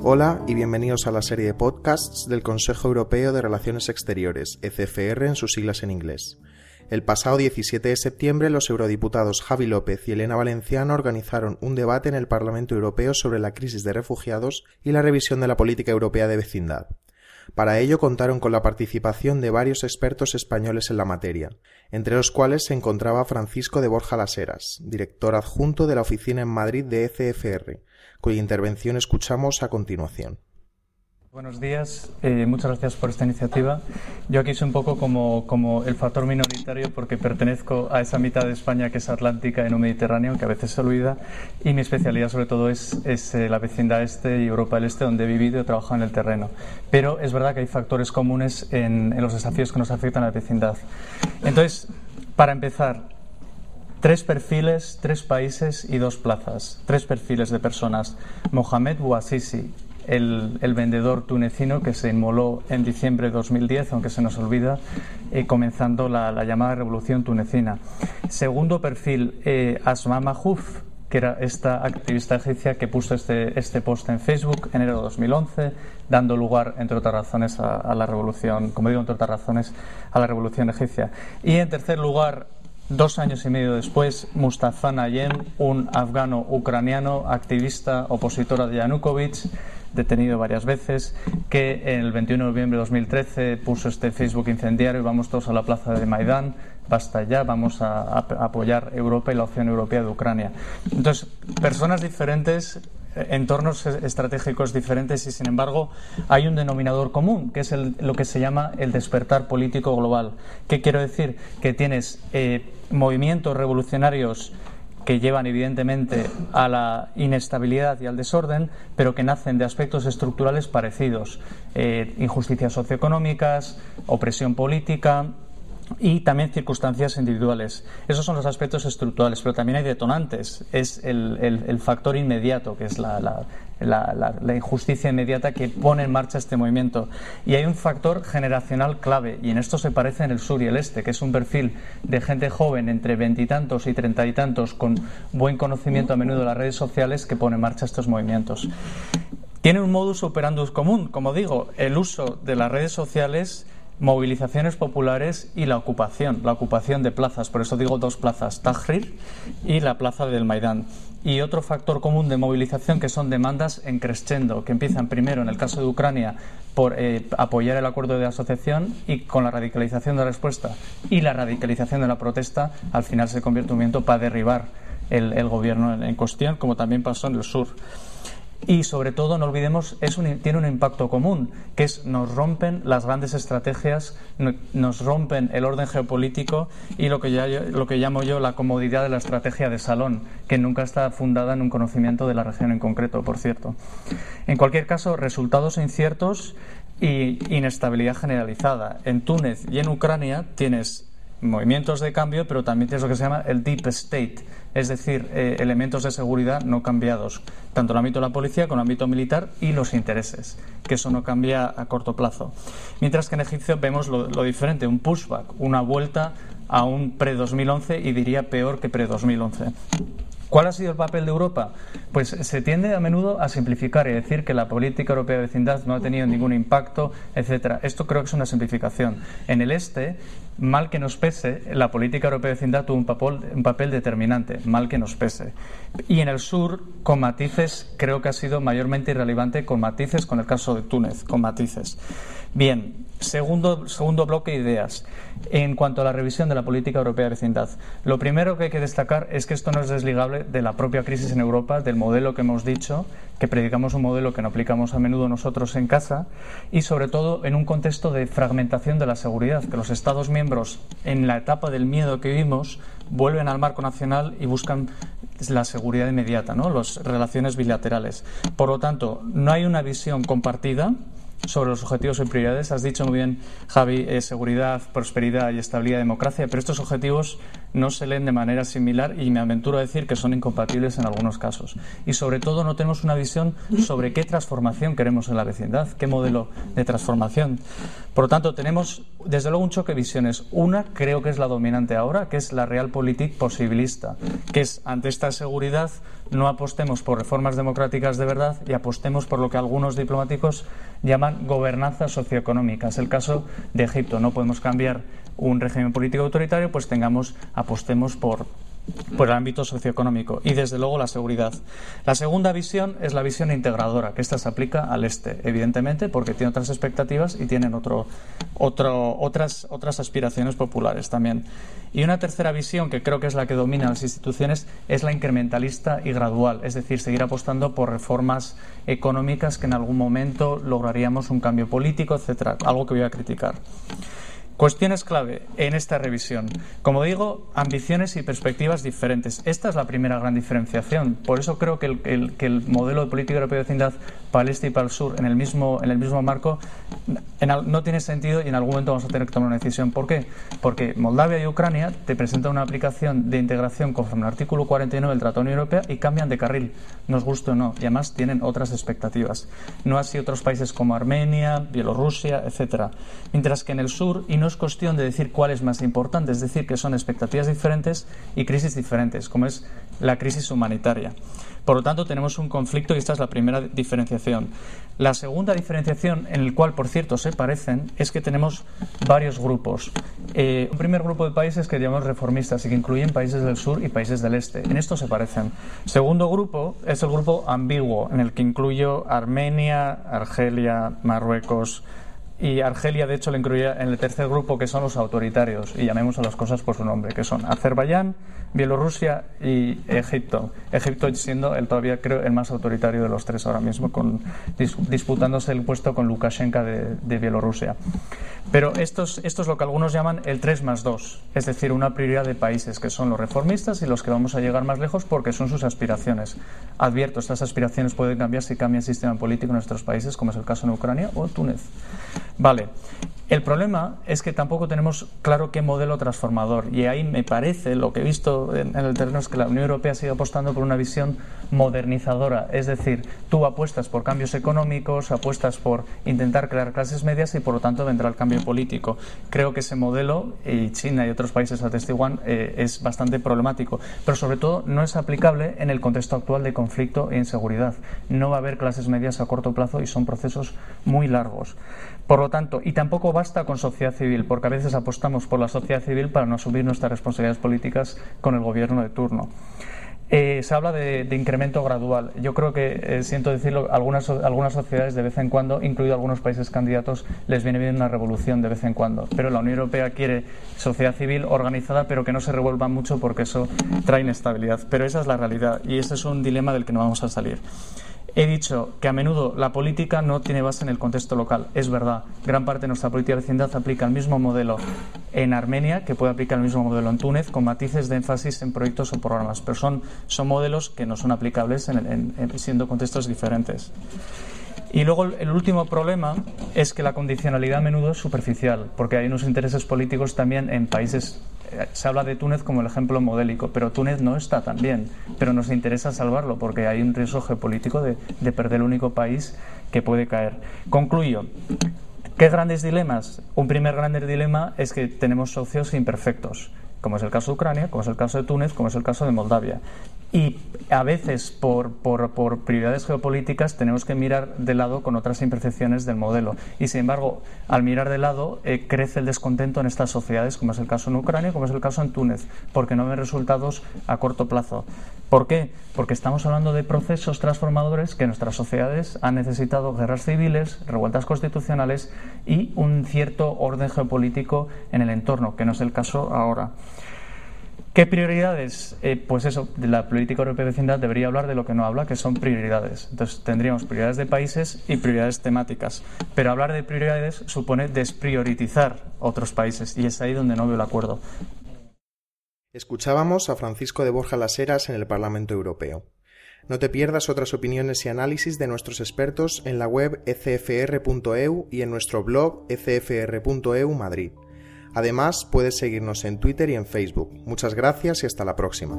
Hola y bienvenidos a la serie de podcasts del Consejo Europeo de Relaciones Exteriores, ECFR en sus siglas en inglés. El pasado 17 de septiembre los eurodiputados Javi López y Elena Valenciano organizaron un debate en el Parlamento Europeo sobre la crisis de refugiados y la revisión de la política europea de vecindad. Para ello contaron con la participación de varios expertos españoles en la materia, entre los cuales se encontraba Francisco de Borja Laseras, director adjunto de la oficina en Madrid de ECFR, cuya intervención escuchamos a continuación. Buenos días, eh, muchas gracias por esta iniciativa. Yo aquí soy un poco como, como, el factor minoritario porque pertenezco a esa mitad de España que es atlántica y no mediterráneo, que a veces se olvida, y mi especialidad sobre todo es, es eh, la vecindad este y Europa del Este, donde he vivido y he trabajado en el terreno. Pero es verdad que hay factores comunes en, en los desafíos que nos afectan a la vecindad. Entonces, para empezar, tres perfiles, tres países y dos plazas, tres perfiles de personas. Mohamed Bouazizi, el, vendedor tunecino que se inmoló en diciembre de 2010, aunque se nos olvida, eh, comenzando la, llamada revolución tunecina. Segundo perfil, eh, Asma Mahouf, que era esta activista egipcia que puso este, este post en Facebook en enero de 2011, dando lugar, entre otras razones, a, a, la revolución, como digo, entre otras razones, a la revolución egipcia. Y en tercer lugar, Dos años y medio después, Mustafa Nayem, un afgano ucraniano, activista, opositor a Yanukovych, detenido varias veces, que el 21 de noviembre de 2013 puso este Facebook incendiario, vamos todos a la plaza de Maidán, basta ya, vamos a, apoyar Europa y la opción europea de Ucrania. Entonces, personas diferentes entornos estratégicos diferentes y, sin embargo, hay un denominador común, que es lo que se llama el despertar político global. ¿Qué quiero decir? Que tienes eh, movimientos revolucionarios que llevan evidentemente a la inestabilidad y al desorden, pero que nacen de aspectos estructurales parecidos. Eh, injusticias socioeconómicas, opresión política, y también circunstancias individuales. Esos son los aspectos estructurales, pero también hay detonantes. Es el, factor inmediato, que es la, injusticia inmediata que pone en marcha este movimiento. Y hay un factor generacional clave, y en esto se parece en el sur y el este, que es un perfil de gente joven entre veintitantos y treinta y tantos, con buen conocimiento a menudo de las redes sociales, que pone en marcha estos movimientos. Tiene un modus operandus común, como digo, el uso de las redes sociales movilizaciones populares y la ocupación, la ocupación de plazas, por eso digo dos plazas, Tahrir y la plaza del Maidán. Y otro factor común de movilización que son demandas en crescendo, que empiezan primero en el caso de Ucrania por eh, apoyar el acuerdo de asociación y con la radicalización de la respuesta y la radicalización de la protesta, al final se convierte en un movimiento para derribar el, gobierno en cuestión, como también pasó en el sur. Y sobre todo, no olvidemos, es tiene un impacto común, que es nos rompen las grandes estrategias, nos rompen el orden geopolítico y lo que, ya, lo que llamo yo la comodidad de la estrategia de salón, que nunca está fundada en un conocimiento de la región en concreto, por cierto. En cualquier caso, resultados inciertos y inestabilidad generalizada. En Túnez y en Ucrania tienes movimientos de cambio, pero también tienes lo que se llama el deep state, es decir, eh, elementos de seguridad no cambiados, tanto en el ámbito de la policía como en el ámbito militar y los intereses, que eso no cambia a corto plazo. Mientras que en Egipcio vemos lo, lo diferente, un pushback, una vuelta a un pre-2011 y diría peor que pre-2011. ¿Cuál ha sido el papel de Europa? Pues se tiende a menudo a simplificar y decir que la política europea de vecindad no ha tenido ningún impacto, etcétera. Esto creo que es una simplificación. En el este, mal que nos pese, la política europea de vecindad tuvo un papel, un papel determinante, mal que nos pese. Y en el sur, con matices, creo que ha sido mayormente irrelevante, con matices, con el caso de Túnez, con matices. Bien, Segundo, segundo bloque de ideas. En cuanto a la revisión de la política europea de vecindad, lo primero que hay que destacar es que esto no es desligable de la propia crisis en Europa, del modelo que hemos dicho, que predicamos un modelo que no aplicamos a menudo nosotros en casa, y sobre todo en un contexto de fragmentación de la seguridad, que los Estados miembros, en la etapa del miedo que vivimos, vuelven al marco nacional y buscan la seguridad inmediata, ¿no? las relaciones bilaterales. Por lo tanto, no hay una visión compartida sobre los objetivos y prioridades. Has dicho muy bien, Javi, eh, seguridad, prosperidad y estabilidad, democracia, pero estos objetivos no se leen de manera similar y me aventuro a decir que son incompatibles en algunos casos. Y sobre todo no tenemos una visión sobre qué transformación queremos en la vecindad, qué modelo de transformación. Por lo tanto, tenemos desde luego un choque de visiones. Una creo que es la dominante ahora, que es la realpolitik posibilista, que es ante esta seguridad no apostemos por reformas democráticas de verdad y apostemos por lo que algunos diplomáticos llaman gobernanza socioeconómica. Es el caso de Egipto. No podemos cambiar un régimen político autoritario, pues tengamos, apostemos por por el ámbito socioeconómico y desde luego la seguridad. La segunda visión es la visión integradora, que esta se aplica al este, evidentemente, porque tiene otras expectativas y tienen otro, otras, otras aspiraciones populares también. Y una tercera visión, que creo que es la que domina las instituciones, es la incrementalista y gradual, es decir, seguir apostando por reformas económicas que en algún momento lograríamos un cambio político, etcétera, algo que voy a criticar. Cuestiones clave en esta revisión. Como digo, ambiciones y perspectivas diferentes. Esta es la primera gran diferenciación. Por eso creo que el, modelo de política europea de vecindad para el este y para el sur en el mismo, en el mismo marco no tiene sentido y en algún momento vamos a tener que tomar una decisión. ¿Por qué? Porque Moldavia y Ucrania te presentan una aplicación de integración conforme al artículo 49 del Tratado de Unión Europea y cambian de carril, nos guste o no. Y además tienen otras expectativas. No así otros países como Armenia, Bielorrusia, etcétera. Mientras que en el sur, y no es cuestión de decir cuál es más importante, es decir, que son expectativas diferentes y crisis diferentes, como es la crisis humanitaria. Por lo tanto, tenemos un conflicto y esta es la primera diferenciación. La segunda diferenciación, en el cual, por cierto, se parecen, es que tenemos varios grupos. Eh, un primer grupo de países que llamamos reformistas y que incluyen países del sur y países del este. En esto se parecen. Segundo grupo es el grupo ambiguo, en el que incluyo Armenia, Argelia, Marruecos, y Argelia, de hecho, le incluía en el tercer grupo, que son los autoritarios, y llamemos a las cosas por su nombre, que son Azerbaiyán, Bielorrusia y Egipto. Egipto siendo el todavía, creo, el más autoritario de los tres ahora mismo, con, disputándose el puesto con Lukashenko de, Bielorrusia. Pero esto es, esto es lo que algunos llaman el 3 más 2, es decir, una prioridad de países, que son los reformistas y los que vamos a llegar más lejos porque son sus aspiraciones. Advierto, estas aspiraciones pueden cambiar si cambia el sistema político en nuestros países, como es el caso en Ucrania o Túnez. Vale. El problema es que tampoco tenemos claro qué modelo transformador y ahí me parece, lo que he visto en, el terreno es que la Unión Europea sigue apostando por una visión modernizadora, es decir, tú apuestas por cambios económicos, apuestas por intentar crear clases medias y por lo tanto vendrá el cambio político. Creo que ese modelo, y China y otros países atestiguan, eh, es bastante problemático, pero sobre todo no es aplicable en el contexto actual de conflicto e inseguridad. No va a haber clases medias a corto plazo y son procesos muy largos. Por lo tanto, y tampoco basta con sociedad civil, porque a veces apostamos por la sociedad civil para no asumir nuestras responsabilidades políticas con el gobierno de turno. Eh, se habla de, incremento gradual. Yo creo que, eh, siento decirlo, algunas, algunas sociedades de vez en cuando, incluido algunos países candidatos, les viene bien una revolución de vez en cuando. Pero la Unión Europea quiere sociedad civil organizada, pero que no se revuelva mucho porque eso trae inestabilidad. Pero esa es la realidad y ese es un dilema del que no vamos a salir. He dicho que a menudo la política no tiene base en el contexto local. Es verdad, gran parte de nuestra política de vecindad aplica el mismo modelo en Armenia que puede aplicar el mismo modelo en Túnez, con matices de énfasis en proyectos o programas. Pero son, modelos que no son aplicables en, siendo contextos diferentes. Y luego el último problema es que la condicionalidad a menudo es superficial, porque hay unos intereses políticos también en países se habla de Túnez como el ejemplo modélico, pero Túnez no está tan bien, pero nos interesa salvarlo porque hay un riesgo geopolítico de, de perder el único país que puede caer. Concluyo. ¿Qué grandes dilemas? Un primer gran dilema es que tenemos socios imperfectos como es el caso de Ucrania, como es el caso de Túnez, como es el caso de Moldavia. Y a veces, por, prioridades geopolíticas, tenemos que mirar de lado con otras imperfecciones del modelo. Y sin embargo, al mirar de lado, eh, crece el descontento en estas sociedades, como es el caso en Ucrania, como es el caso en Túnez, porque no ven resultados a corto plazo. ¿Por qué? Porque estamos hablando de procesos transformadores que nuestras sociedades han necesitado guerras civiles, revueltas constitucionales y un cierto orden geopolítico en el entorno, que no es el caso ahora. ¿Qué prioridades? Eh, pues eso, la política europea de vecindad debería hablar de lo que no habla, que son prioridades. Entonces tendríamos prioridades de países y prioridades temáticas. Pero hablar de prioridades supone desprioritizar otros países y es ahí donde no veo el acuerdo. Escuchábamos a Francisco de Borja Las en el Parlamento Europeo. No te pierdas otras opiniones y análisis de nuestros expertos en la web ecfr.eu y en nuestro blog ecfr.eu Madrid. Además, puedes seguirnos en Twitter y en Facebook. Muchas gracias y hasta la próxima.